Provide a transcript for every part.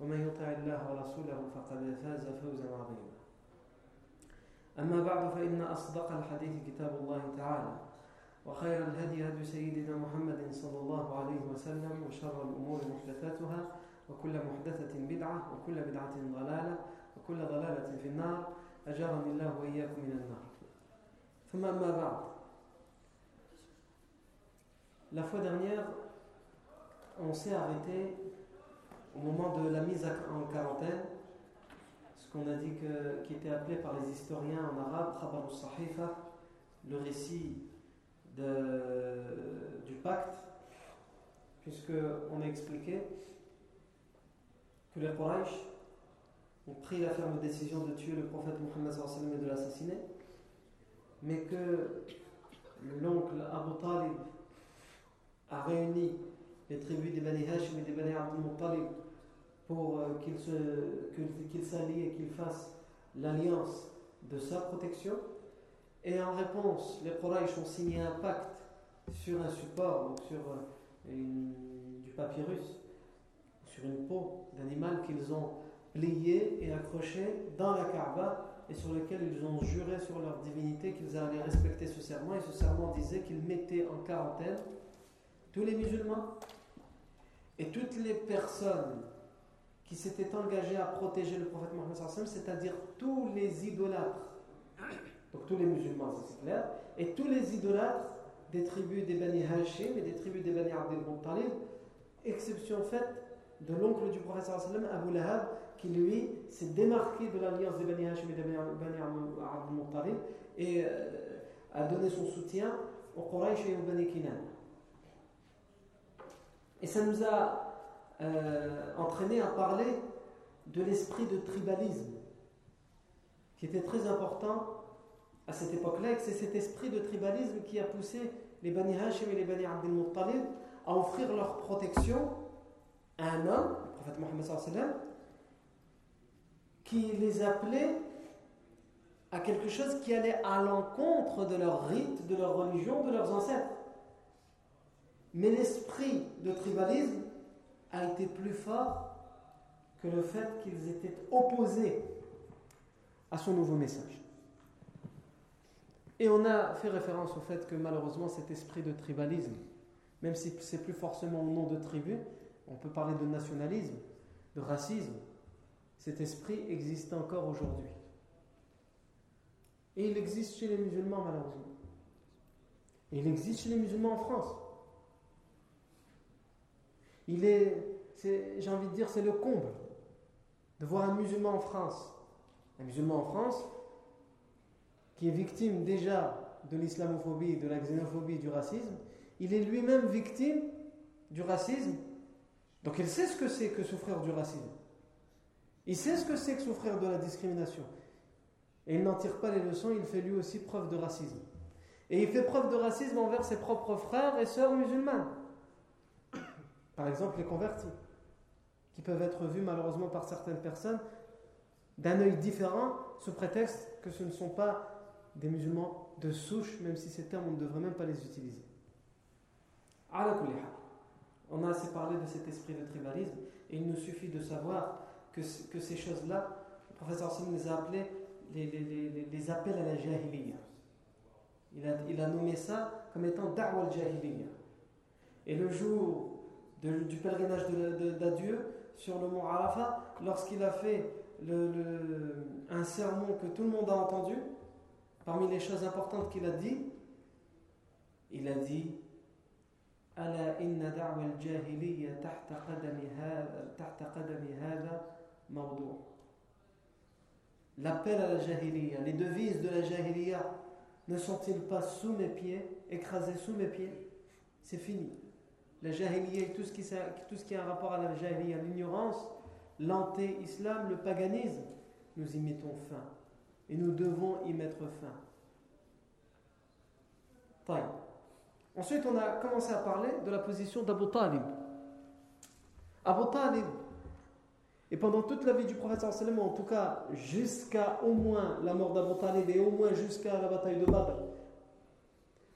ومن يطع الله ورسوله فقد فاز فوزا عظيما. أما بعد فإن أصدق الحديث كتاب الله تعالى وخير الهدي هدي سيدنا محمد صلى الله عليه وسلم وشر الأمور محدثاتها وكل محدثة بدعة وكل بدعة ضلالة وكل ضلالة في النار. أجارني الله وإياكم من النار. ثم أما بعد La fois dernière, on s'est arrêté au moment de la mise en quarantaine, ce qu'on a dit qui était appelé par les historiens en arabe, al-Sahifa, le récit du pacte, puisqu'on a expliqué que les Quraysh ont pris la ferme décision de tuer le prophète Mohammed et de l'assassiner, mais que l'oncle Abu Talib a réuni les tribus des Bani Hashim et des Bani Abdul Muttalib pour qu'ils qu s'allient et qu'ils fassent l'alliance de sa protection. Et en réponse, les Quraysh ont signé un pacte sur un support, donc sur une, du papyrus, sur une peau d'animal qu'ils ont plié et accroché dans la Kaaba et sur lequel ils ont juré sur leur divinité qu'ils allaient respecter ce serment. Et ce serment disait qu'ils mettaient en quarantaine tous les musulmans et toutes les personnes qui s'étaient engagées à protéger le prophète Mohammed, c'est-à-dire tous les idolâtres, donc tous les musulmans, c'est clair, et tous les idolâtres des tribus des Bani Hashim et des tribus des Bani Abdel Muttalib, exception faite de l'oncle du prophète Abu Lahab, qui lui s'est démarqué de l'alliance des Bani Hashim et des Bani Abdel Muttalib et euh, a donné son soutien aux Quraysh et aux Bani Kinan. Et ça nous a euh, entraîné à parler de l'esprit de tribalisme, qui était très important à cette époque-là, et c'est cet esprit de tribalisme qui a poussé les Bani Hashim et les Bani Abdel à offrir leur protection à un homme, le prophète Mohammed qui les appelait à quelque chose qui allait à l'encontre de leur rite, de leur religion, de leurs ancêtres. Mais l'esprit de tribalisme a été plus fort que le fait qu'ils étaient opposés à son nouveau message. Et on a fait référence au fait que malheureusement cet esprit de tribalisme, même si c'est plus forcément au nom de tribu, on peut parler de nationalisme, de racisme, cet esprit existe encore aujourd'hui. Et il existe chez les musulmans malheureusement. Et il existe chez les musulmans en France. Il est, j'ai envie de dire, c'est le comble de voir un musulman en France, un musulman en France qui est victime déjà de l'islamophobie, de la xénophobie, du racisme, il est lui-même victime du racisme. Donc il sait ce que c'est que souffrir du racisme. Il sait ce que c'est que souffrir de la discrimination. Et il n'en tire pas les leçons, il fait lui aussi preuve de racisme. Et il fait preuve de racisme envers ses propres frères et sœurs musulmanes. Par exemple, les convertis, qui peuvent être vus malheureusement par certaines personnes d'un œil différent, sous prétexte que ce ne sont pas des musulmans de souche, même si ces termes, on ne devrait même pas les utiliser. On a assez parlé de cet esprit de tribalisme, et il nous suffit de savoir que, que ces choses-là, le professeur Sim les a appelées les, appels à la jahiliya. Il a, il a nommé ça comme étant da'wa al-jahiliya. Et le jour de, du pèlerinage d'adieu sur le mont Arafat, lorsqu'il a fait le, le, un sermon que tout le monde a entendu, parmi les choses importantes qu'il a dit, il a dit ألا إن دعوة الجاهلية تحت قدم هذا تحت قدم هذا موضوع L'appel à la jahiliya, les devises de la jahiliya ne sont-ils pas sous mes pieds, écrasés sous mes pieds C'est fini. La jahiliya et tout ce qui, tout ce qui a un rapport à la jahiliya, l'ignorance, l'anté-islam, le paganisme, nous y mettons fin. Et nous devons y mettre fin. Taille. Ensuite, on a commencé à parler de la position d'Abu Talib. Abu Talib, et pendant toute la vie du prophète, en tout cas jusqu'à au moins la mort d'Abu Talib et au moins jusqu'à la bataille de Badr,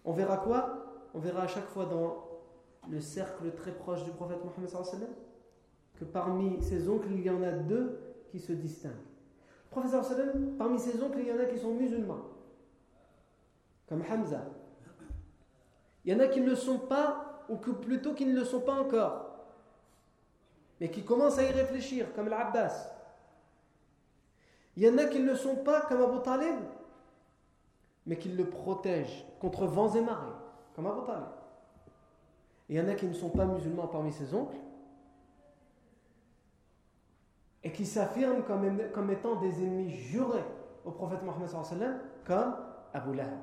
on verra quoi? On verra à chaque fois dans le cercle très proche du prophète Mohammed que parmi ses oncles, il y en a deux qui se distinguent. Le prophète parmi ses oncles, il y en a qui sont musulmans, comme Hamza, il y en a qui ne le sont pas, ou que plutôt qui ne le sont pas encore, mais qui commencent à y réfléchir, comme l'Abbas. Il y en a qui ne le sont pas, comme Abu Talib, mais qui le protègent contre vents et marées, comme Abu Talib. Il y en a qui ne sont pas musulmans parmi ses oncles, et qui s'affirment comme, étant des ennemis jurés au prophète Mohammed comme Abu Lahab.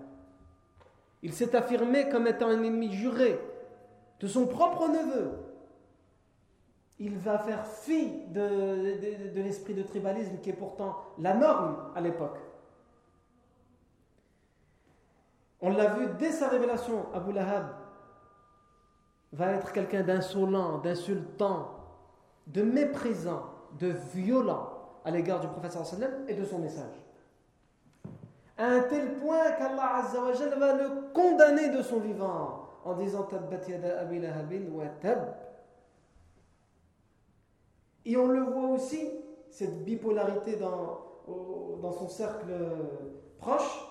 Il s'est affirmé comme étant un ennemi juré de son propre neveu. Il va faire fi de, l'esprit de tribalisme qui est pourtant la norme à l'époque. On l'a vu dès sa révélation, Abu Lahab va être quelqu'un d'insolent, d'insultant, de méprisant, de violent à l'égard du prophète et de son message à un tel point qu'Allah va le condamner de son vivant en disant Et on le voit aussi, cette bipolarité dans son cercle proche,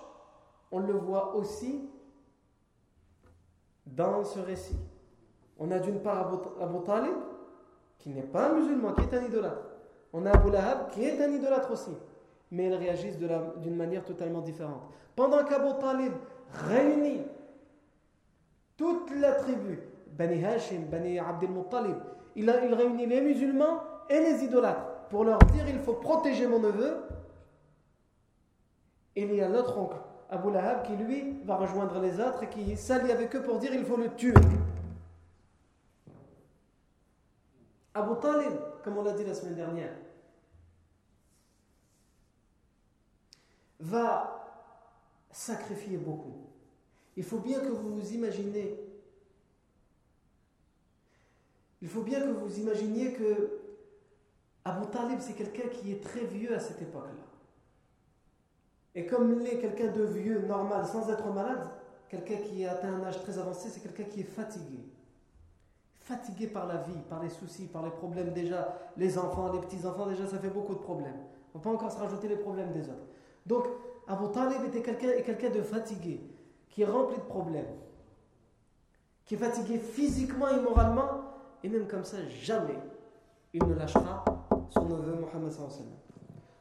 on le voit aussi dans ce récit. On a d'une part Abu, Talib, qui n'est pas un musulman, qui est un idolâtre. On a Abu Lahab, qui est un idolâtre aussi mais ils réagissent d'une manière totalement différente. Pendant qu'Abu Talib réunit toute la tribu, Bani Hashim, Bani Abdel Muttalib, il, il réunit les musulmans et les idolâtres pour leur dire il faut protéger mon neveu. Et il y a l'autre oncle, Abu Lahab, qui lui va rejoindre les autres et qui s'allie avec eux pour dire il faut le tuer. Abu Talib, comme on l'a dit la semaine dernière, va sacrifier beaucoup. Il faut bien que vous vous imaginez, il faut bien que vous imaginiez que Abu Talib, c'est quelqu'un qui est très vieux à cette époque-là. Et comme il est quelqu'un de vieux, normal, sans être malade, quelqu'un qui a atteint un âge très avancé, c'est quelqu'un qui est fatigué. Fatigué par la vie, par les soucis, par les problèmes déjà. Les enfants, les petits-enfants, déjà, ça fait beaucoup de problèmes. On ne peut encore se rajouter les problèmes des autres. Donc, Abu Talib était quelqu'un quelqu'un de fatigué, qui est rempli de problèmes, qui est fatigué physiquement et moralement, et même comme ça, jamais il ne lâchera son neveu Mohammed.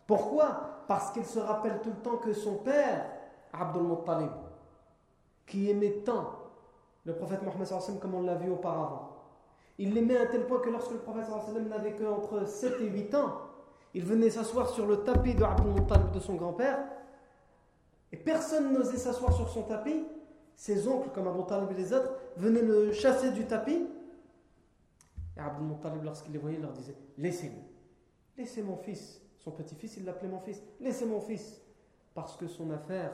Pourquoi? Parce qu'il se rappelle tout le temps que son père, Abdul Muttalib, qui aimait tant le prophète Mohammed comme on l'a vu auparavant, il l'aimait à tel point que lorsque le prophète n'avait qu'entre 7 et 8 ans, il venait s'asseoir sur le tapis de Abdul de son grand-père et personne n'osait s'asseoir sur son tapis. Ses oncles, comme Abu Talib et les autres, venaient le chasser du tapis. Et Abdul Muttalib, lorsqu'il les voyait, leur disait Laissez-le. Laissez mon fils. Son petit-fils, il l'appelait mon fils. Laissez mon fils. Parce que son affaire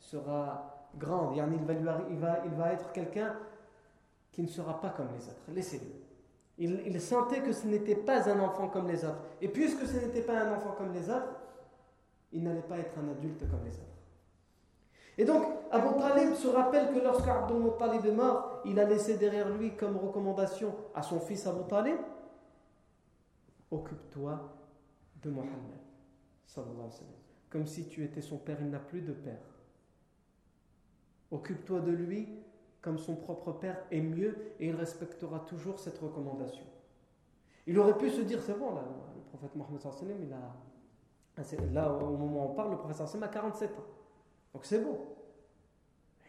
sera grande. Il va, il va, il va être quelqu'un qui ne sera pas comme les autres. Laissez-le. Il, sentait que ce n'était pas un enfant comme les autres. Et puisque ce n'était pas un enfant comme les autres, il n'allait pas être un adulte comme les autres. Et donc, Abu Talib se rappelle que lorsque Abdul Muttalib est mort, il a laissé derrière lui comme recommandation à son fils Abu Talib Occupe-toi de Mohammed. Comme si tu étais son père, il n'a plus de père. Occupe-toi de lui comme son propre père est mieux et il respectera toujours cette recommandation. Il aurait pu se dire c'est bon, là, le prophète Mohammed, il a. Là, au moment où on parle, le prophète a 47 ans. Donc c'est bon.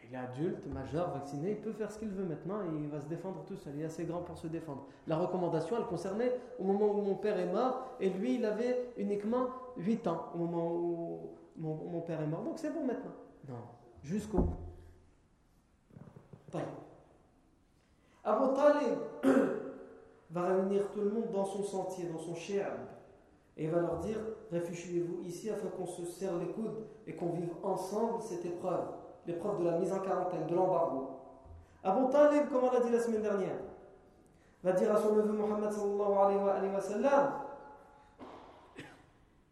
Il est adulte, majeur, vacciné, il peut faire ce qu'il veut maintenant et il va se défendre tout seul. Il est assez grand pour se défendre. La recommandation, elle concernait au moment où mon père est mort et lui, il avait uniquement 8 ans au moment où mon, père est mort. Donc c'est bon maintenant. Non, jusqu'au bout. Abu Talib va réunir tout le monde dans son sentier, dans son shi'ab. Et va leur dire réfugiez-vous ici afin qu'on se serre les coudes et qu'on vive ensemble cette épreuve l'épreuve de la mise en quarantaine, de l'embargo. Abu Talib, comme on l'a dit la semaine dernière, va dire à son neveu Mohammed sallallahu alayhi wa sallam,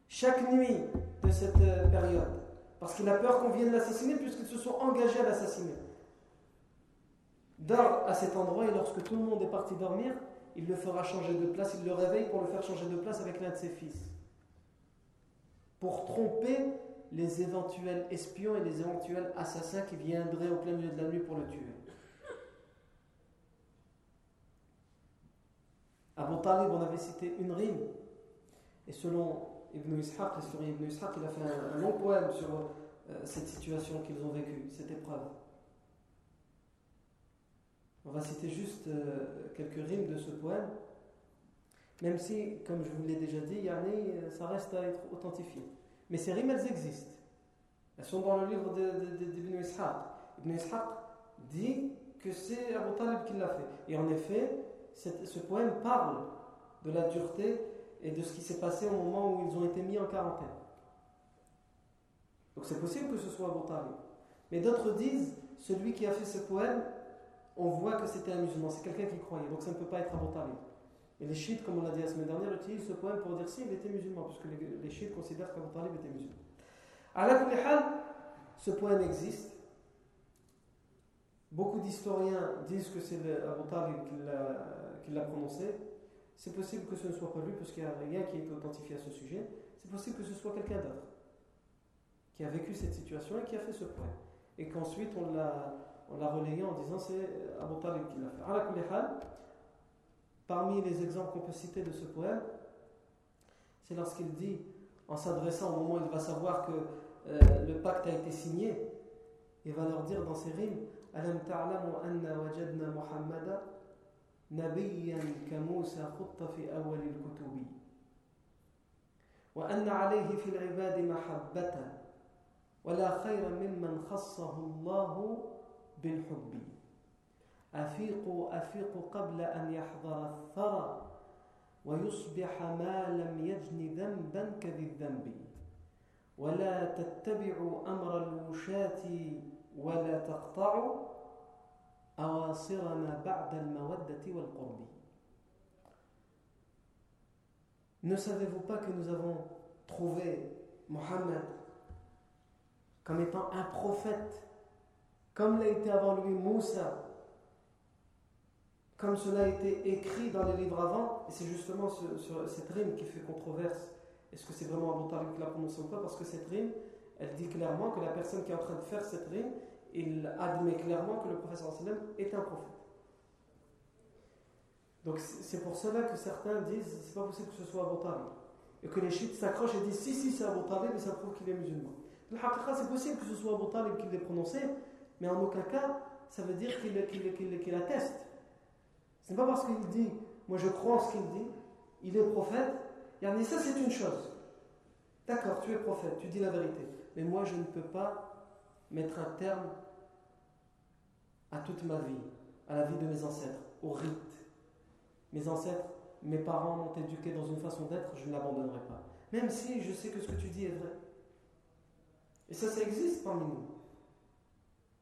chaque nuit de cette euh, période, parce qu'il a peur qu'on vienne l'assassiner puisqu'ils se sont engagés à l'assassiner. Dort à cet endroit et lorsque tout le monde est parti dormir, il le fera changer de place, il le réveille pour le faire changer de place avec l'un de ses fils. Pour tromper les éventuels espions et les éventuels assassins qui viendraient au plein milieu de la nuit pour le tuer. Abu Talib, on avait cité une rime, et selon Ibn Ishaq, l'historien Ibn Ishaq, il a fait un, long poème sur euh, cette situation qu'ils ont vécue, cette épreuve. On va citer juste euh, quelques rimes de ce poème, même si, comme je vous l'ai déjà dit, Yarni, euh, ça reste à être authentifié. Mais ces rimes, elles existent. Elles sont dans le livre d'Ibn Ishaq. Ibn Ishaq dit que c'est Abu Talib qui l'a fait. Et en effet, ce poème parle de la dureté et de ce qui s'est passé au moment où ils ont été mis en quarantaine. Donc c'est possible que ce soit Abu Talib. Mais d'autres disent, celui qui a fait ce poème, on voit que c'était un musulman, c'est quelqu'un qui croyait, donc ça ne peut pas être Abu Talib. Et les chiites, comme on l'a dit la semaine dernière, utilisent ce poème pour dire si il était musulman, puisque les, les chiites considèrent qu'Abu Talib était musulman. À la ce poème existe. Beaucoup d'historiens disent que c'est Abu Talib qui l'a prononcé. C'est possible que ce ne soit pas lui, parce qu'il n'y a rien qui est authentifié à ce sujet. C'est possible que ce soit quelqu'un d'autre qui a vécu cette situation et qui a fait ce poème. Et qu'ensuite on l'a relayé en disant c'est Abu Talib qui l'a fait. À la parmi les exemples qu'on peut citer de ce poème, c'est lorsqu'il dit, en s'adressant au moment où il va savoir que euh, le pacte a été signé, il va leur dire dans ses rimes Alam ta'lamu anna wajadna Muhammada نبيا كموسى خط في أول الكتب وأن عليه في العباد محبة ولا خير ممن خصه الله بالحب. أفيقوا أفيقوا قبل أن يحضر الثرى ويصبح ما لم يجن ذنبا كذي الذنب. ولا تتبعوا أمر الوشاة ولا تقطعوا أواصرنا بعد المودة والقرب. Ne savez-vous pas que nous avons trouvé Mohammed comme étant un prophète, comme l'a été avant lui Moussa, comme cela a été écrit dans les livres avant, et c'est justement ce, cette rime qui fait controverse est-ce que c'est vraiment Abu Talib qui l'a prononcé ou pas? Parce que cette rime, elle dit clairement que la personne qui est en train de faire cette rime, il admet clairement que le professeur sallam est un prophète. Donc c'est pour cela que certains disent c'est pas possible que ce soit Abu Talib. Et que les chiites s'accrochent et disent si, si, c'est Abu Talib et ça prouve qu'il est musulman. Le c'est possible que ce soit Abu Talib qui l'ait prononcé, mais en aucun cas, ça veut dire qu'il qu atteste. Ce n'est pas parce qu'il dit moi je crois en ce qu'il dit, il est prophète, et ça, c'est une chose. D'accord, tu es prophète, tu dis la vérité. Mais moi, je ne peux pas mettre un terme à toute ma vie, à la vie de mes ancêtres, au rite. Mes ancêtres, mes parents m'ont éduqué dans une façon d'être, je ne l'abandonnerai pas. Même si je sais que ce que tu dis est vrai. Et ça, ça existe parmi nous.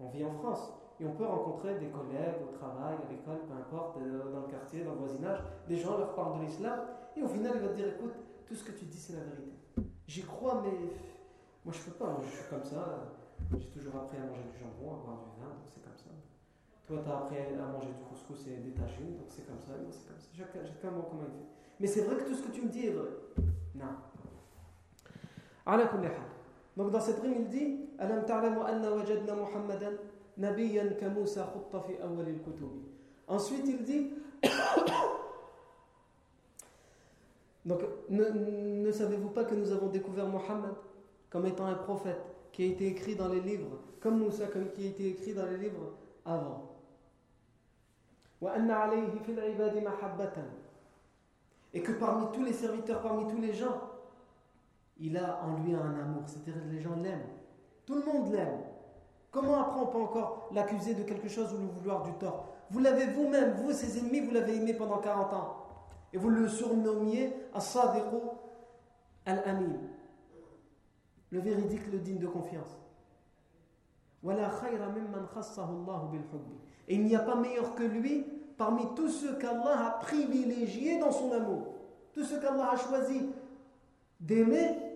On vit en France. Et on peut rencontrer des collègues au travail, à l'école, peu importe, dans le quartier, dans le voisinage. Des gens leur parlent de l'islam et au final, il va te dire écoute, tout ce que tu dis, c'est la vérité. J'y crois, mais moi, je peux pas. Je suis comme ça. J'ai toujours appris à manger du jambon, à boire du vin, donc c'est comme ça. Toi, tu as appris à manger du couscous et des tagines, donc c'est comme ça. Moi, c'est comme ça. Comment il fait. Mais c'est vrai que tout ce que tu me dis est vrai. Non. Donc dans cette rime, il dit. Ensuite, il dit ne, savez-vous pas que nous avons découvert Mohammed comme étant un prophète qui a été écrit dans les livres, comme Moussa, comme qui a été écrit dans les livres avant? Et que parmi tous les serviteurs, parmi tous les gens, il a en lui un amour, c'est-à-dire les gens l'aiment. Tout le monde l'aime. Comment après on peut encore l'accuser de quelque chose ou lui vouloir du tort? Vous l'avez vous-même, vous, ses ennemis, vous l'avez aimé pendant 40 ans. Et vous le surnommiez As-Sadiqu Al-Amin. Le véridique, le digne de confiance. Et il n'y a pas meilleur que lui parmi tous ceux qu'Allah a privilégiés dans son amour. Tous ceux qu'Allah a choisi d'aimer,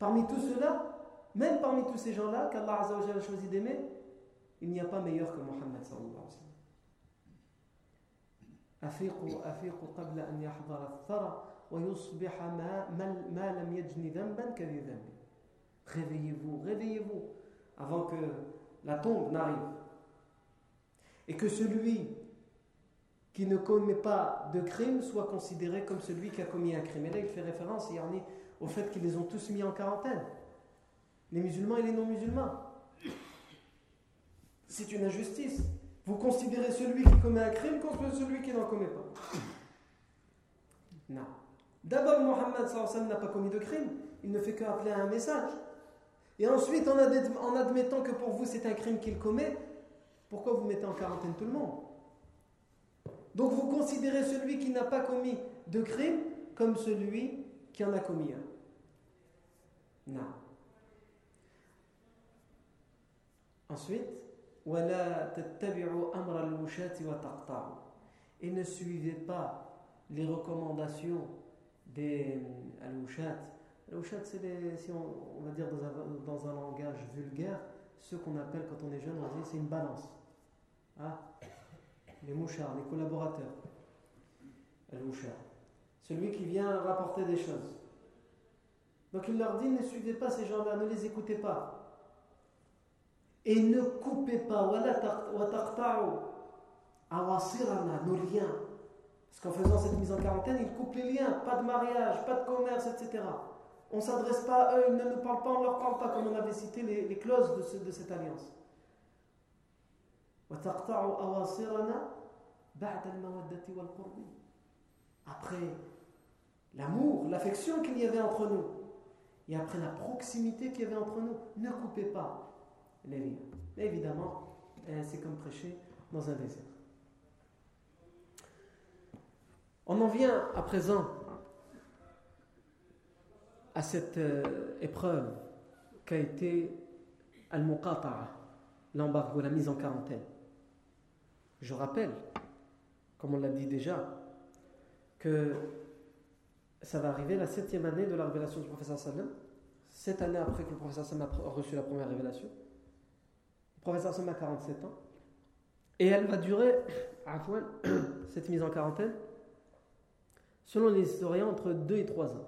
parmi tous ceux-là, même parmi tous ces gens-là qu'Allah a choisi d'aimer, il n'y a pas meilleur que Mohammed sallallahu alayhi wa sallam. أفيقوا أفيقوا قبل أن يحضر الثرى ويصبح ما, ما لم يجني ذنبا كذي ذنب Réveillez-vous, réveillez-vous avant que la tombe n'arrive. Et que celui qui ne commet pas de crime soit considéré comme celui qui a commis un crime. Et là, il fait référence au fait qu'ils les ont tous mis en quarantaine. Les musulmans et les non-musulmans. C'est une injustice. Vous considérez celui qui commet un crime comme celui qui n'en commet pas. Non. D'abord, Mohammed n'a pas commis de crime. Il ne fait qu'appeler à un message. Et ensuite, en admettant que pour vous c'est un crime qu'il commet, pourquoi vous mettez en quarantaine tout le monde? Donc vous considérez celui qui n'a pas commis de crime comme celui qui en a commis un. Ensuite, et ne suivez pas les recommandations des al-wushat. Al-wushat, c'est si on, va dire dans un, dans un langage vulgaire, ce qu'on appelle quand on est jeune, on dit c'est une balance. Ah, les mouchards, les collaborateurs. Al-wushat. Celui qui vient rapporter des choses. Donc il leur dit ne suivez pas ces gens-là, ne les écoutez pas. Et ne coupez pas, nos liens. Parce qu'en faisant cette mise en quarantaine, ils coupent les liens. Pas de mariage, pas de commerce, etc. On ne s'adresse pas à eux, ils ne nous parlent pas, on ne leur parle pas, comme on avait cité les, clauses de, ce, de, cette alliance. Après l'amour, l'affection qu'il y avait entre nous, et après la proximité qu'il y avait entre nous, ne coupez pas les liens. Mais évidemment, euh, c'est comme prêcher dans un désert. On en vient à présent à cette euh, épreuve qu'a été Al-Muqata'a, l'embargo, la mise en quarantaine. Je rappelle, comme on l'a dit déjà, que ça va arriver la septième année de la révélation du professeur Sallam, sept années après que le professeur Sallam a reçu la première révélation. Le professeur Sallam a 47 ans. Et elle va durer, cette mise en quarantaine, selon les historiens, entre 2 et 3 ans.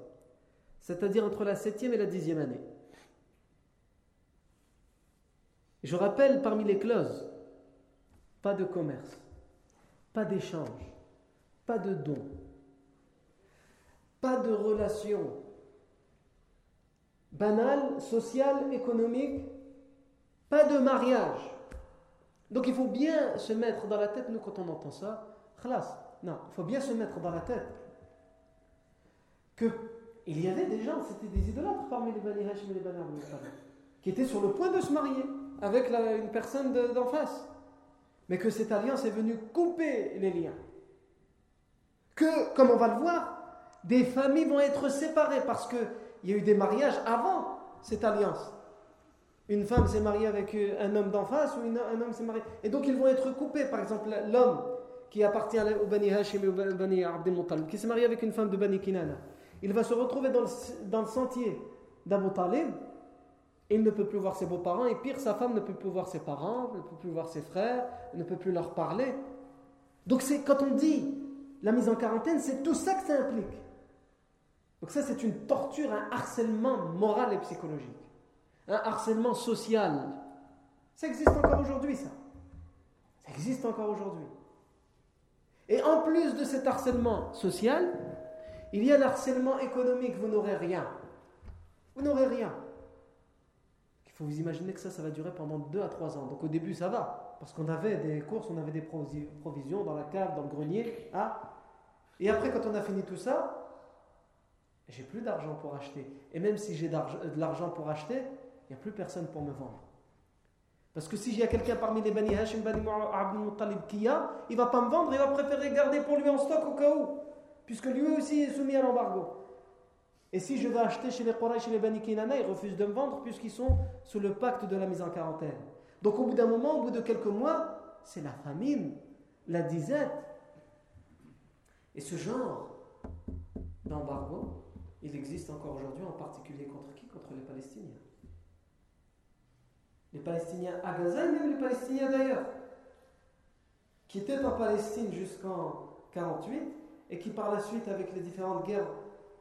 C'est-à-dire entre la septième et la dixième année. Je rappelle parmi les clauses, pas de commerce, pas d'échange, pas de don, pas de relation banale, sociale, économique, pas de mariage. Donc il faut bien se mettre dans la tête, nous quand on entend ça, khlas, non, il faut bien se mettre dans la tête que il y avait des gens, c'était des idolâtres parmi les Bani et les Bani qui étaient sur le point de se marier avec une personne d'en face. Mais que cette alliance est venue couper les liens. Que, comme on va le voir, des familles vont être séparées parce qu'il y a eu des mariages avant cette alliance. Une femme s'est mariée avec un homme d'en face ou un homme s'est marié. Et donc ils vont être coupés. Par exemple, l'homme qui appartient au Bani Hashim et au Bani Abdel Muttalib, qui s'est marié avec une femme de Bani Kinana il va se retrouver dans le, sentier d'Abu Talib. Il ne peut plus voir ses beaux-parents, et pire, sa femme ne peut plus voir ses parents, ne peut plus voir ses frères, ne peut plus leur parler. Donc, c'est quand on dit la mise en quarantaine, c'est tout ça que ça implique. Donc, ça, c'est une torture, un harcèlement moral et psychologique, un harcèlement social. Ça existe encore aujourd'hui, ça. Ça existe encore aujourd'hui. Et en plus de cet harcèlement social, il y a l'harcèlement économique, vous n'aurez rien. Vous n'aurez rien. Il faut vous imaginer que ça, ça va durer pendant 2 à 3 ans. Donc au début, ça va, parce qu'on avait des courses, on avait des provisions dans la cave, dans le grenier. Ah. Et après, quand on a fini tout ça, j'ai plus d'argent pour acheter. Et même si j'ai de l'argent pour acheter, il n'y a plus personne pour me vendre. Parce que si j'ai quelqu'un parmi les Bani Hashim, Bani Muttalib qui a, il va pas me vendre, il va préférer garder pour lui en stock au cas où. Puisque lui aussi est soumis à l'embargo. Et si je vais acheter chez les Quraysh et les Bani Kinana, ils refusent de me vendre puisqu'ils sont sous le pacte de la mise en quarantaine. Donc au bout d'un moment, au bout de quelques mois, c'est la famine, la disette. Et ce genre d'embargo, il existe encore aujourd'hui, en particulier contre qui? Contre les Palestiniens. Les Palestiniens à Gaza et même les Palestiniens d'ailleurs, qui étaient en Palestine jusqu'en 48 et qui par la suite, avec les différentes guerres,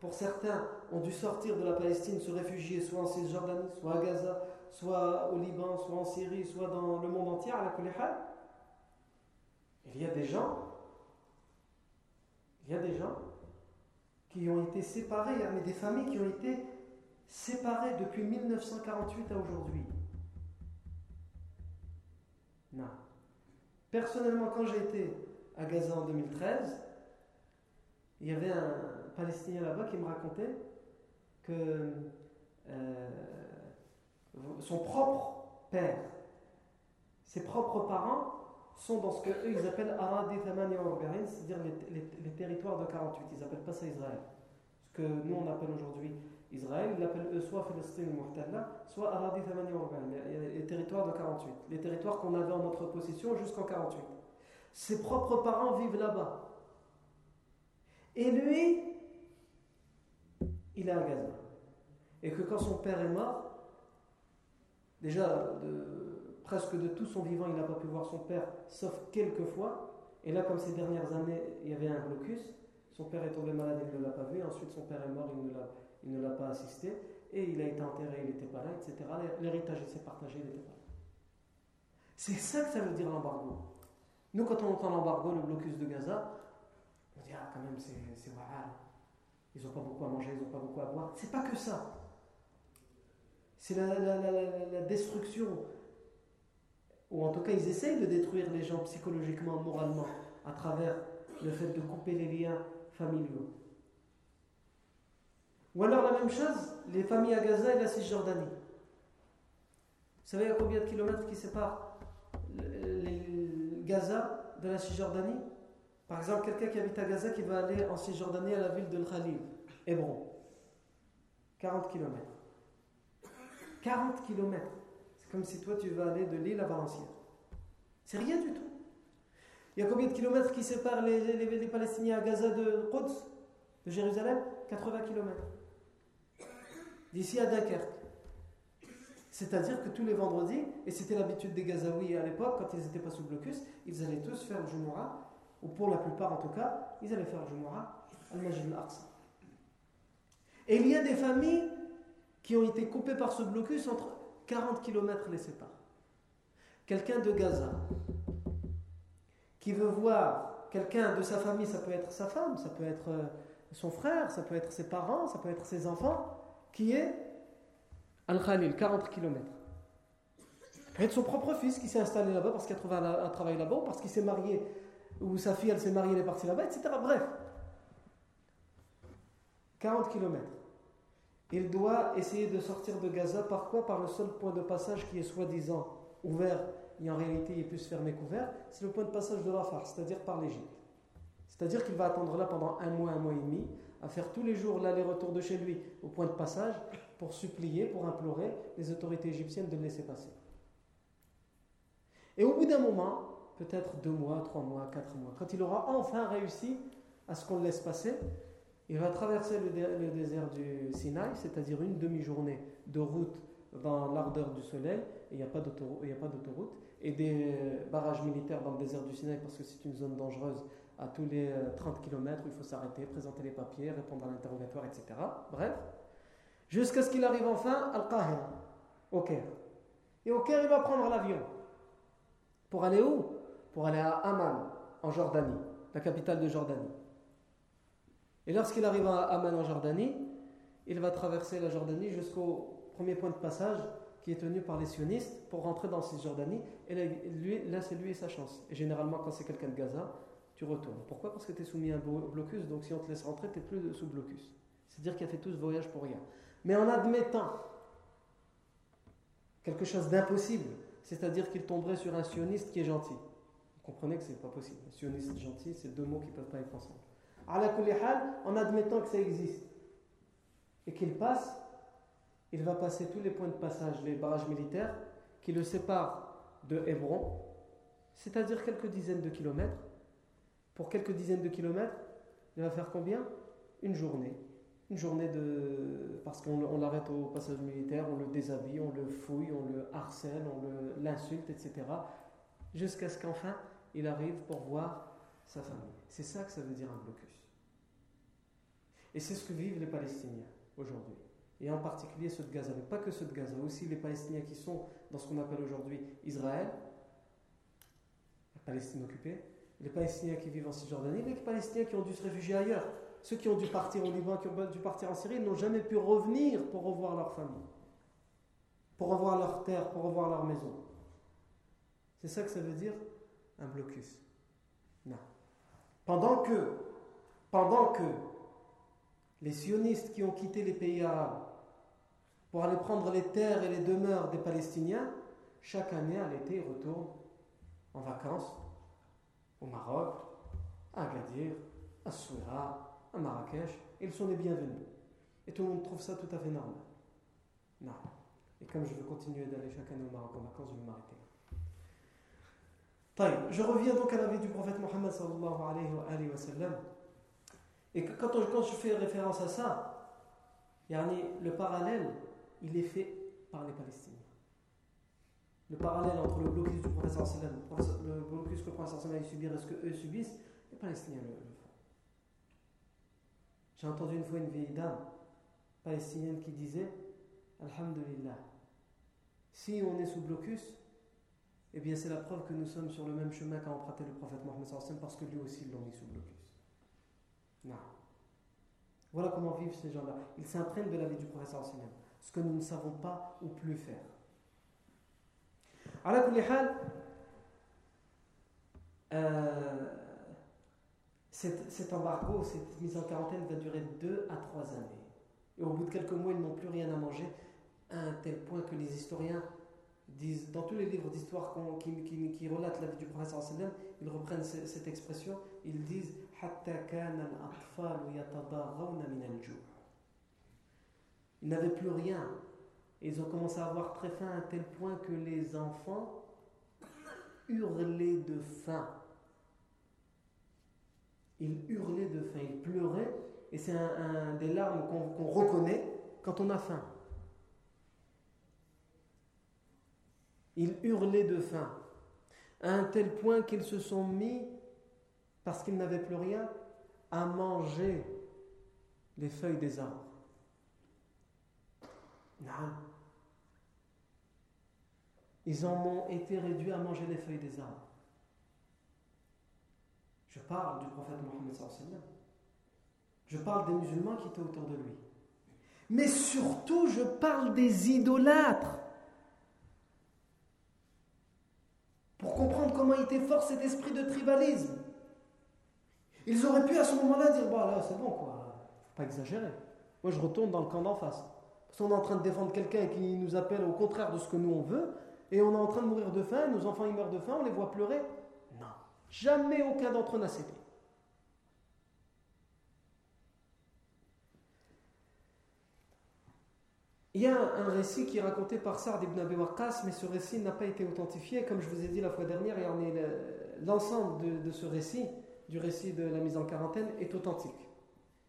pour certains, ont dû sortir de la Palestine, se réfugier soit en Cisjordanie, soit à Gaza, soit au Liban, soit en Syrie, soit dans le monde entier, à la Kulihal. Il y a des gens, il y a des gens qui ont été séparés, mais des familles qui ont été séparées depuis 1948 à aujourd'hui. Non. Personnellement, quand j'ai été à Gaza en 2013, il y avait un Palestinien là-bas qui me racontait que euh, son propre père, ses propres parents sont dans ce qu'eux ils appellent Aradi c'est-à-dire les, territoires de 48. Ils n'appellent pas ça Israël. Ce que nous on appelle aujourd'hui Israël, ils l'appellent eux soit Palestine Muhtalla, soit Aradi les territoires de 48. Les territoires qu'on avait en notre possession jusqu'en 48. Ses propres parents vivent là-bas. Et lui, il est à Gaza. Et que quand son père est mort, déjà presque de tout son vivant, il n'a pas pu voir son père, sauf quelques fois. Et là, comme ces dernières années, il y avait un blocus, son père est tombé malade, il ne l'a pas vu. Ensuite, son père est mort, il ne l'a pas assisté. Et il a été enterré, il n'était pas là, etc. L'héritage s'est partagé, il n'était pas là. C'est ça que ça veut dire l'embargo. Nous, quand on entend l'embargo, le blocus de Gaza, on dit, ah, quand même, c'est vrai. Ils n'ont pas beaucoup à manger, ils n'ont pas beaucoup à boire. C'est pas que ça. C'est la, la, destruction. Ou en tout cas, ils essayent de détruire les gens psychologiquement, moralement, à travers le fait de couper les liens familiaux. Ou alors la même chose, les familles à Gaza et la Cisjordanie. Vous savez à combien de kilomètres qui séparent Gaza de la Cisjordanie? Par exemple, quelqu'un qui habite à Gaza qui va aller en Cisjordanie à la ville de Khalil, Hébron. 40 km. 40 km. Comme si toi tu vas aller de Lille à Valenciennes. C'est rien du tout. Il y a combien de kilomètres qui séparent les, les, Palestiniens à Gaza de Quds, de Jérusalem? 80 km. D'ici à Dunkerque. C'est-à-dire que tous les vendredis, et c'était l'habitude des Gazaouis à l'époque, quand ils n'étaient pas sous blocus, ils allaient tous faire le Jumu'ah ou pour la plupart en tout cas, ils allaient faire le Jumu'ah al-Majid al-Aqsa. Et il y a des familles qui ont été coupées par ce blocus entre 40 km les séparent. Quelqu'un de Gaza qui veut voir quelqu'un de sa famille, ça peut être sa femme, ça peut être euh, son frère, ça peut être ses parents, ça peut être ses enfants, qui est Al-Khalil, 40 km. Ça peut être son propre fils qui s'est installé là-bas parce qu'il a trouvé un, travail là-bas, parce qu'il s'est marié ou sa fille elle s'est mariée, elle est partie là-bas, etc. Bref, 40 km. Il doit essayer de sortir de Gaza par quoi Par le seul point de passage qui est soi-disant ouvert, et en réalité il est plus fermé qu'ouvert, c'est le point de passage de Rafah, c'est-à-dire par l'Égypte. C'est-à-dire qu'il va attendre là pendant un mois, un mois et demi, à faire tous les jours l'aller-retour de chez lui au point de passage pour supplier, pour implorer les autorités égyptiennes de le laisser passer. Et au bout d'un moment, peut-être deux mois, trois mois, quatre mois. Quand il aura enfin réussi à ce qu'on le laisse passer, il va traverser le, désert du Sinaï, c'est-à-dire une demi-journée de route dans l'ardeur du soleil, et il n'y a pas d'autoroute, et des barrages militaires dans le désert du Sinaï parce que c'est une zone dangereuse à tous les 30 euh, km il faut s'arrêter, présenter les papiers, répondre à l'interrogatoire, etc. Bref, jusqu'à ce qu'il arrive enfin à Al-Qahira, au Caire. Et au Caire, il va prendre l'avion. Pour aller où? Pour aller à Amman, en Jordanie, la capitale de Jordanie. Et lorsqu'il arrive à Amman, en Jordanie, il va traverser la Jordanie jusqu'au premier point de passage qui est tenu par les sionistes pour rentrer dans Cisjordanie. Et là, c'est lui et sa chance. Et généralement, quand c'est quelqu'un de Gaza, tu retournes. Pourquoi? Parce que tu es soumis à un blocus, donc si on te laisse rentrer, tu n'es plus sous blocus. C'est-à-dire qu'il a fait tout ce voyage pour rien. Mais en admettant quelque chose d'impossible, c'est-à-dire qu'il tomberait sur un sioniste qui est gentil. Vous comprenez que ce n'est pas possible. Un sioniste gentil, c'est deux mots qui ne peuvent pas être ensemble. En admettant que ça existe et qu'il passe, il va passer tous les points de passage, les barrages militaires qui le séparent de Hébron, c'est-à-dire quelques dizaines de kilomètres. Pour quelques dizaines de kilomètres, il va faire combien? Une journée. Une journée de. Parce qu'on l'arrête au passage militaire, on le déshabille, on le fouille, on le harcèle, on l'insulte, etc. Jusqu'à ce qu'enfin, il arrive pour voir sa famille. C'est ça que ça veut dire un blocus. Et c'est ce que vivent les Palestiniens aujourd'hui et en particulier ceux de Gaza, mais pas que ceux de Gaza, aussi les Palestiniens qui sont dans ce qu'on appelle aujourd'hui Israël, la Palestine occupée, les Palestiniens qui vivent en Cisjordanie, les Palestiniens qui ont dû se réfugier ailleurs, ceux qui ont dû partir au Liban, qui ont dû partir en Syrie, n'ont jamais pu revenir pour revoir leur famille, pour revoir leur terre, pour revoir leur maison. C'est ça que ça veut dire un blocus. Non. Pendant que, pendant que les sionistes qui ont quitté les pays arabes pour aller prendre les terres et les demeures des Palestiniens, chaque année à l'été, ils retournent en vacances au Maroc, à Agadir, à Souira, à Marrakech. Ils sont les bienvenus. Et tout le monde trouve ça tout à fait normal. Non. Et comme je veux continuer d'aller chaque année au Maroc en vacances, je vais m'arrêter. Je reviens donc à la vie du prophète Mohammed sallallahu alayhi wa sallam. Et quand, je fais référence à ça, le parallèle il est fait par les Palestiniens. Le parallèle entre le blocus du sallam, le blocus que le professeur sallam subit et ce qu'eux subissent, les Palestiniens le, font. J'ai entendu une fois une vieille dame palestinienne qui disait Alhamdulillah, si on est sous blocus, eh bien c'est la preuve que nous sommes sur le même chemin qu'a emprunté le prophète Mohammed parce que lui aussi ils l'ont mis sous blocus. Non. Voilà comment vivent ces gens-là. Ils s'imprègnent de la vie du sallam ce que nous ne savons pas ou plus faire. Euh, cet, cet embargo, cette mise en quarantaine va durer deux à trois années. Et au bout de quelques mois, ils n'ont plus rien à manger, à un tel point que les historiens dans tous les livres d'histoire qui, relatent la vie du prophète, ils reprennent cette expression, ils disent ils n'avaient plus rien. Ils ont commencé à avoir très faim à tel point que les enfants hurlaient de faim. Ils hurlaient de faim, ils pleuraient, et c'est un, des larmes qu'on reconnaît quand on a faim. Ils hurlaient de faim, à un tel point qu'ils se sont mis, parce qu'ils n'avaient plus rien, à manger les feuilles des arbres. Non. Ils en ont été réduits à manger les feuilles des arbres. Je parle du prophète Mohammed Je parle des musulmans qui étaient autour de lui. Mais surtout, je parle des idolâtres. Pour comprendre comment il était fort cet esprit de tribalisme. Ils auraient pu à ce moment-là dire Bon, là, c'est bon, quoi. Faut pas exagérer. Moi, je retourne dans le camp d'en face. Parce qu'on est en train de défendre quelqu'un qui nous appelle au contraire de ce que nous on veut, et on est en train de mourir de faim, nos enfants ils meurent de faim, on les voit pleurer. Non, jamais aucun d'entre eux n'a cédé. Il y a un récit qui est raconté par Sard ibn Abi Waqqas, mais ce récit n'a pas été authentifié. Comme je vous ai dit la fois dernière, l'ensemble de, de ce récit, du récit de la mise en quarantaine, est authentique.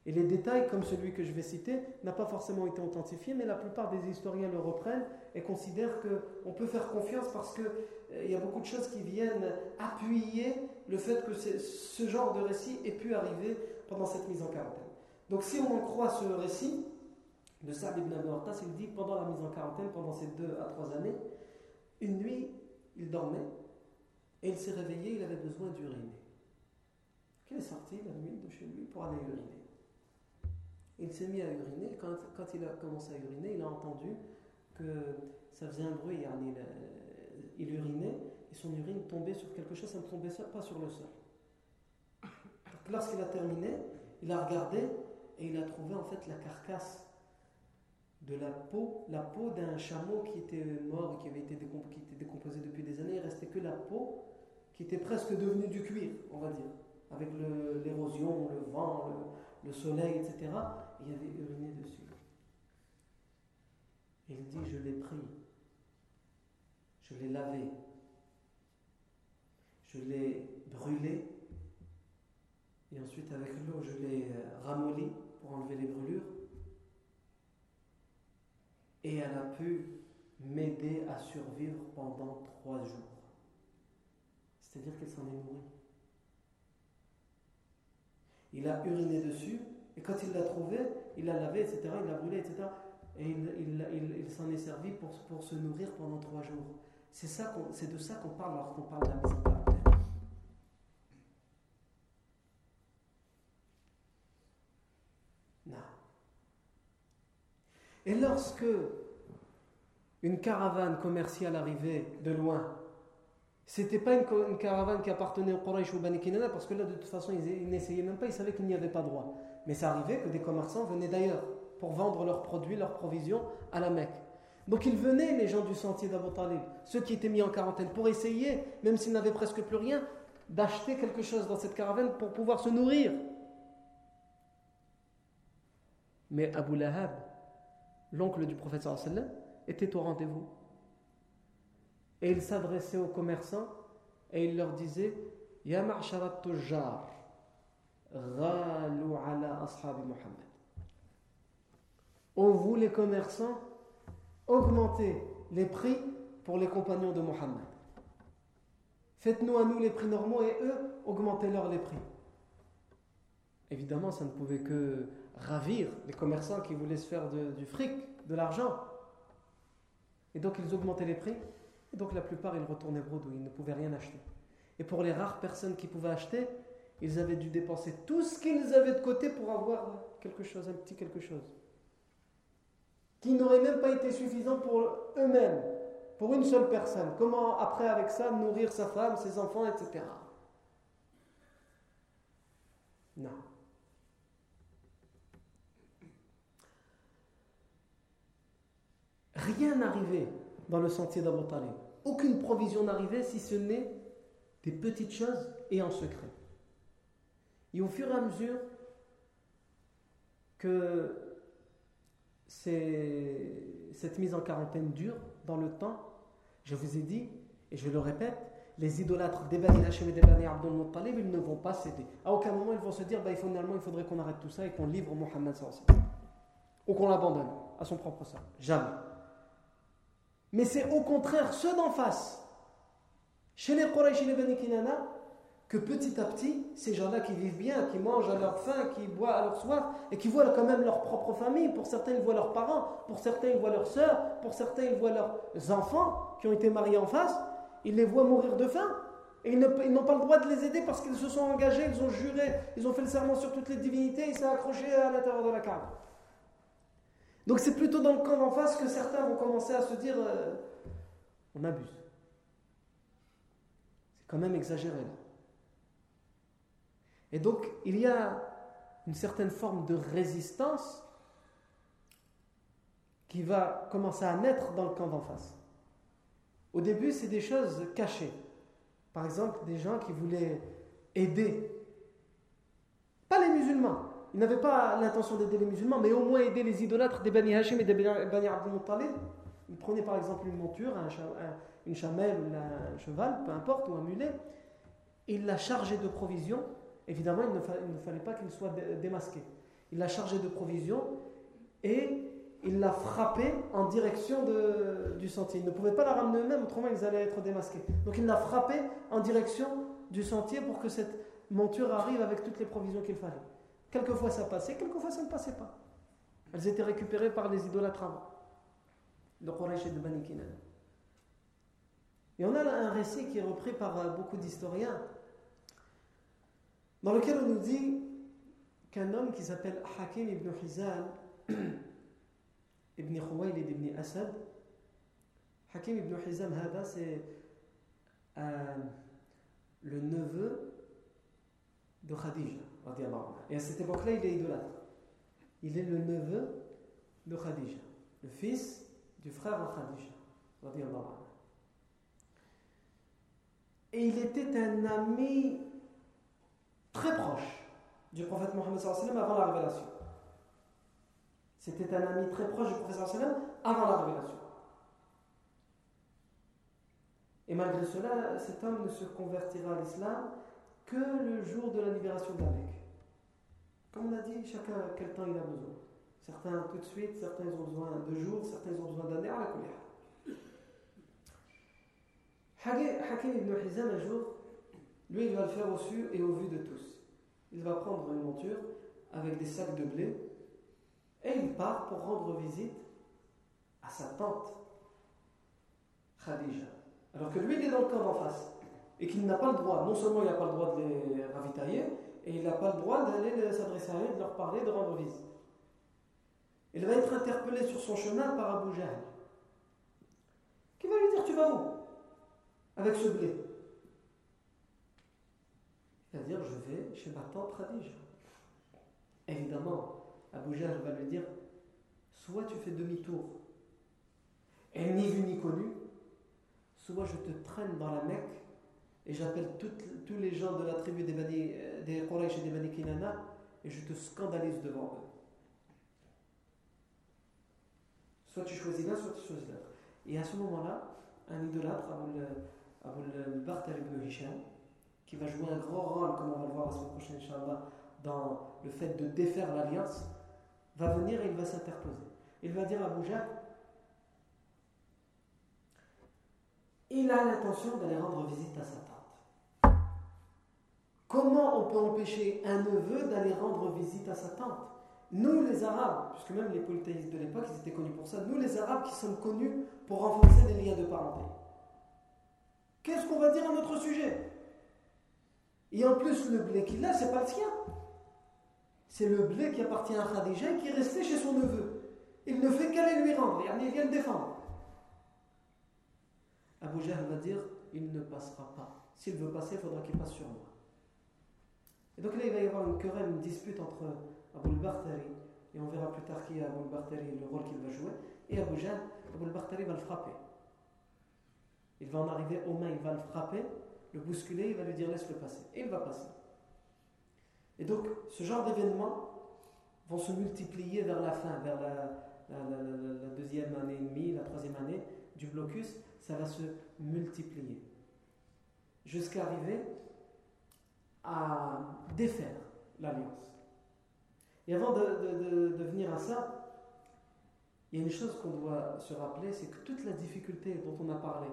Et les détails, comme celui que je vais citer, n'a pas forcément été authentifié, mais la plupart des historiens le reprennent et considèrent qu'on peut faire confiance parce qu'il euh, y a beaucoup de choses qui viennent appuyer le fait que ce genre de récit ait pu arriver pendant cette mise en quarantaine. Donc si on en croit ce récit de Sa'd ibn Abi il dit pendant la mise en quarantaine, pendant ces deux à trois années, une nuit, il dormait et il s'est réveillé, il avait besoin d'uriner. Il est sorti la nuit de chez lui pour aller uriner? Il s'est mis à uriner. Quand, quand, il a commencé à uriner, il a entendu que ça faisait un bruit, il urinait, et son urine tombait sur quelque chose, ça ne tombait pas sur le sol. Lorsqu'il a terminé, il a regardé et il a trouvé en fait la carcasse de la peau, la peau d'un chameau qui était mort qui avait été décomposé, depuis des années. Il restait que la peau qui était presque devenue du cuir, on va dire, avec l'érosion, le, vent, le, soleil, etc. il avait uriné dessus. Il dit Je l'ai pris, je l'ai lavé, je l'ai brûlé, et ensuite avec l'eau, je l'ai ramolli pour enlever les brûlures et elle a pu m'aider à survivre pendant trois jours. C'est-à-dire qu'elle s'en est nourrie. Il a uriné dessus, et quand il l'a trouvé, il l'a lavé, etc., il l'a brûlé, etc., et il, s'en est servi pour, se nourrir pendant trois jours. C'est, de ça qu'on parle lorsqu'on parle de la en Et lorsque une caravane commerciale arrivait de loin, c'était pas une, caravane qui appartenait au Quraysh ou Bani Kinana, parce que là, de toute façon, ils, n'essayaient même pas, ils savaient qu'il n'y avait pas droit. Mais ça arrivait que des commerçants venaient d'ailleurs pour vendre leurs produits, leurs provisions à la Mecque. Donc ils venaient, les gens du sentier d'Abu Talib, ceux qui étaient mis en quarantaine, pour essayer, même s'ils n'avaient presque plus rien, d'acheter quelque chose dans cette caravane pour pouvoir se nourrir. Mais Abu Lahab, l'oncle du prophète sallam, était au rendez-vous. Et il s'adressait aux commerçants et il leur disait Ya ghalu ala ashabi Muhammad. Ô vous les commerçants, augmentez les prix pour les compagnons de Muhammad? Faites-nous à nous les prix normaux et eux, augmentez-leur les prix. Évidemment, ça ne pouvait que ravir les commerçants qui voulaient se faire du fric, de l'argent. Et donc ils augmentaient les prix. Et donc la plupart, ils retournaient bredouille, ils ne pouvaient rien acheter. Et pour les rares personnes qui pouvaient acheter, ils avaient dû dépenser tout ce qu'ils avaient de côté pour avoir quelque chose, un petit quelque chose. Qui n'aurait même pas été suffisant pour eux-mêmes, pour une seule personne. Comment après avec ça nourrir sa femme, ses enfants, etc. Non. Rien n'arrivait dans le sentier d'Abu. Aucune provision n'arrivait si ce n'est des petites choses et en secret. Et au fur et à mesure que cette mise en quarantaine dure dans le temps, je vous ai dit, et je le répète, les idolâtres des Bani et des Bani Abdul Muttalib, ils ne vont pas céder. À aucun moment ils vont se dire, bah, finalement il faudrait qu'on arrête tout ça et qu'on livre Mohammed ou qu'on l'abandonne à son propre sort. Jamais. Mais c'est au contraire ceux d'en face, chez les Quraysh et les Bani Kinana, que petit à petit, ces gens-là qui vivent bien, qui mangent à leur faim, qui boivent à leur soif, et qui voient quand même leur propre famille, pour certains ils voient leurs parents, pour certains ils voient leurs sœurs, pour certains ils voient leurs enfants qui ont été mariés en face, ils les voient mourir de faim. Et ils n'ont pas le droit de les aider parce qu'ils se sont engagés, ils ont juré, ils ont fait le serment sur toutes les divinités, ils s'est accroché à l'intérieur de la cave. Donc c'est plutôt dans le camp d'en face que certains vont commencer à se dire euh, on abuse. C'est quand même exagéré là. Et donc il y a une certaine forme de résistance qui va commencer à naître dans le camp d'en face. Au début, c'est des choses cachées. Par exemple, des gens qui voulaient aider, pas les musulmans, il n'avait pas l'intention d'aider les musulmans, mais au moins aider les idolâtres des Bani Hashim et des Bani Abdul Muttalib. Il prenait par exemple une monture, une chamelle ou un cheval, peu importe, ou un mulet. Il l'a chargé de provisions. Évidemment, il ne, fallait pas qu'il soit démasqué. Il l'a chargé de provisions et il l'a frappé en direction du sentier. Il ne pouvait pas la ramener eux-mêmes, autrement ils allaient être démasqués. Donc il l'a frappé en direction du sentier pour que cette monture arrive avec toutes les provisions qu'il fallait. Quelquefois ça passait, quelquefois ça ne passait pas. Elles étaient récupérées par les idolâtres avant, de Quraysh et de Bani Kinan. Et on a un récit qui est repris par euh, beaucoup d'historiens, dans lequel on nous dit qu'un homme qui s'appelle Hakim ibn Hizal, ibn Khuwaylid ibn Asad, Hakim ibn Hizam c'est euh, le neveu de Khadija. Et à cette époque-là, il est idolâtre. Il est le neveu de Khadija, le fils du frère de Khadija. Et il était un ami très proche du prophète Mohammed avant la révélation. C'était un ami très proche du prophète avant la révélation. Et malgré cela, cet homme ne se convertira à l'islam que le jour de la libération Mecque. Comme on a dit, chacun quel temps il a besoin. Certains tout de suite, certains ont besoin de jours, certains ont besoin d'années à la colère. Hakim ibn Hizam, un jour, lui, il va le faire au su et au vu de tous. Il va prendre une monture avec des sacs de blé et il part pour rendre visite à sa tante, Khadija. Alors que lui, il est dans le camp d'en face et qu'il n'a pas le droit, non seulement il n'a pas le droit de les ravitailler, et il n'a pas le droit d'aller s'adresser à eux, de leur parler, de rendre visite. Il va être interpellé sur son chemin par Abu Jahl, qui va lui dire Tu vas où? Avec ce blé Il va dire Je vais chez ma tante Khadija. Évidemment, Abu Jahl va lui dire Soit tu fais demi-tour, et ni vu ni connu, soit je te traîne dans la Mecque et j'appelle tous les gens de la tribu des, Bani, euh, des Quraysh et des Bani Kinana et je te scandalise devant eux. Soit tu choisis l'un, soit tu choisis l'autre. Et à ce moment-là, un idolâtre, Abu Barthel ibn Hisham, qui va jouer un grand rôle, comme on va le voir la semaine prochaine, Inch'Allah, dans le fait de défaire l'alliance, va venir et il va s'interposer. Il va dire à Abu il a l'intention d'aller rendre visite à sa tante. Comment on peut empêcher un neveu d'aller rendre visite à sa tante? Nous, les Arabes, puisque même les polythéistes de l'époque, ils étaient connus pour ça, nous, les Arabes, qui sommes connus pour renforcer les liens de parenté. Qu'est-ce qu'on va dire à notre sujet? Et en plus, le blé qu'il a, c'est pas le sien. C'est le blé qui appartient à Khadija et qui est resté chez son neveu. Il ne fait qu'aller lui rendre, il vient le défendre. Abu Jahl va dire il ne passera pas. S'il veut passer, il faudra qu'il passe sur moi. Et donc là, il va y avoir une querelle, une dispute entre Abu Bartari, et on verra plus tard qui est Abu et le rôle qu'il va jouer, et Abu Jahl. Abu Bartari va le frapper. Il va en arriver aux mains, il va le frapper, le bousculer, il va lui dire laisse-le passer. Et il va passer. Et donc, ce genre d'événements vont se multiplier vers la fin, vers la deuxième année et demie, la troisième année du blocus, ça va se multiplier jusqu'à arriver à défaire l'alliance. Et avant de, venir à ça, il y a une chose qu'on doit se rappeler, c'est que toute la difficulté dont on a parlé,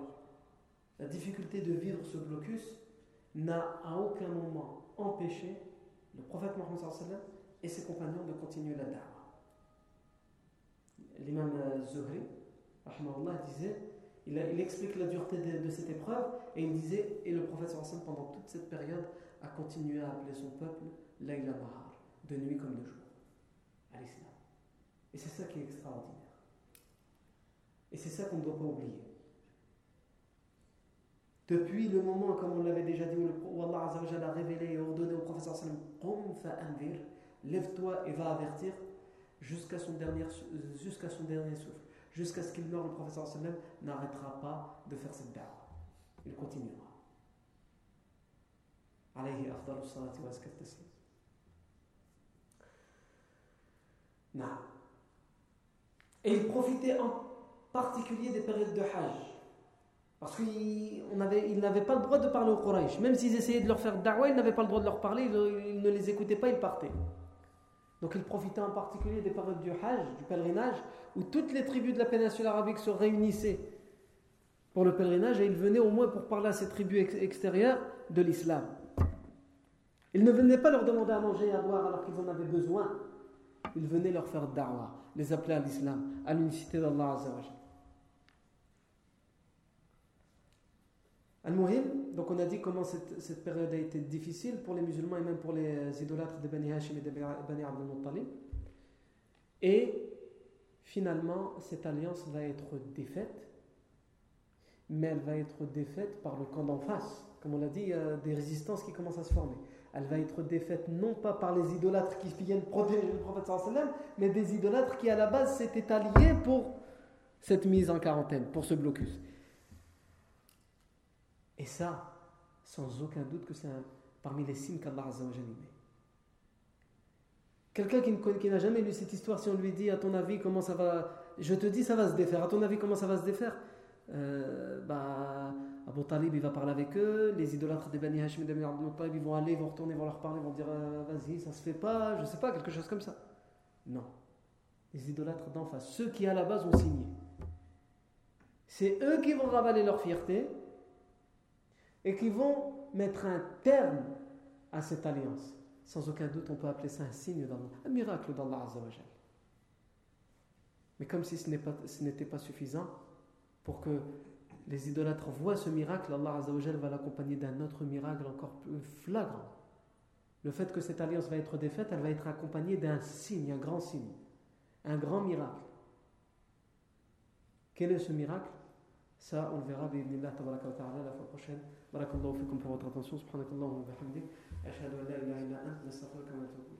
la difficulté de vivre ce blocus, n'a à aucun moment empêché le prophète Mohammed et ses compagnons de continuer la da'wah. L'imam Zuhri, disait il, explique la dureté de, cette épreuve et il disait, et le prophète pendant toute cette période a continué à appeler son peuple Layla Mahar, de nuit comme de jour, à l'islam. Et c'est ça qui est extraordinaire. Et c'est ça qu'on ne doit pas oublier. Depuis le moment, comme on l'avait déjà dit, où Allah a révélé et ordonné au prophète lève-toi et va avertir jusqu'à son, dernier, souffle jusqu'à ce qu'il meure, le professeur sallam n'arrêtera pas de faire cette da'wah. Il continuera. Et il profitait en particulier des périodes de Hajj. Parce qu'il n'avait pas le droit de parler aux Quraysh. Même s'ils essayaient de leur faire da'wah, ils n'avaient pas le droit de leur parler, ils ne les écoutaient pas, ils partaient. Donc il profitait en particulier des périodes du Hajj, du pèlerinage, où toutes les tribus de la péninsule arabique se réunissaient pour le pèlerinage et il venait au moins pour parler à ces tribus extérieures de l'islam. Il ne venait pas leur demander à manger et à boire alors qu'ils en avaient besoin. Il venait leur faire da'wah, les appeler à l'islam, à l'unicité d'Allah Azzawajal. Al-Muhim, donc on a dit comment cette, période a été difficile pour les musulmans et même pour les idolâtres de Bani Hashim et de Bani Abdul Muttalib. Et finalement, cette alliance va être défaite mais elle va être défaite par le camp d'en face. Comme on l'a dit, il y a des résistances qui commencent à se former. Elle va être défaite non pas par les idolâtres qui viennent protéger le prophète sallam, mais des idolâtres qui à la base s'étaient alliés pour cette mise en quarantaine, pour ce blocus. Et ça, sans aucun doute que c'est parmi les signes qu'Allah a mis. Quelqu'un qui, n'a jamais lu cette histoire, si on lui dit, à ton avis, comment ça va. Je te dis, ça va se défaire. À ton avis, comment ça va se défaire? Euh, bah, Abu Talib, il va parler avec eux. Les idolâtres des Bani Hashim et des Talib, ils vont aller, ils vont retourner, ils vont leur parler, ils vont dire, euh, vas-y, ça se fait pas, je sais pas, quelque chose comme ça. Non. Les idolâtres d'en face, ceux qui à la base ont signé. C'est eux qui vont ravaler leur fierté et qui vont mettre un terme à cette alliance. Sans aucun doute, on peut appeler ça un signe d'Allah, un miracle d'Allah Azzawajal. Mais comme si ce n'était pas, suffisant, pour que les idolâtres voient ce miracle, Allah Azzawajal va l'accompagner d'un autre miracle encore plus flagrant. Le fait que cette alliance va être défaite, elle va être accompagnée d'un signe, un grand signe, un grand miracle. Quel est ce miracle? Ça, on le verra, bi'idnillah, tabaraka wa ta'ala, la fois prochaine. Barakallahu fikum pour votre attention. Subhanakallahu wa bihamdik. Ashhadu an la ilaha illa ant, wa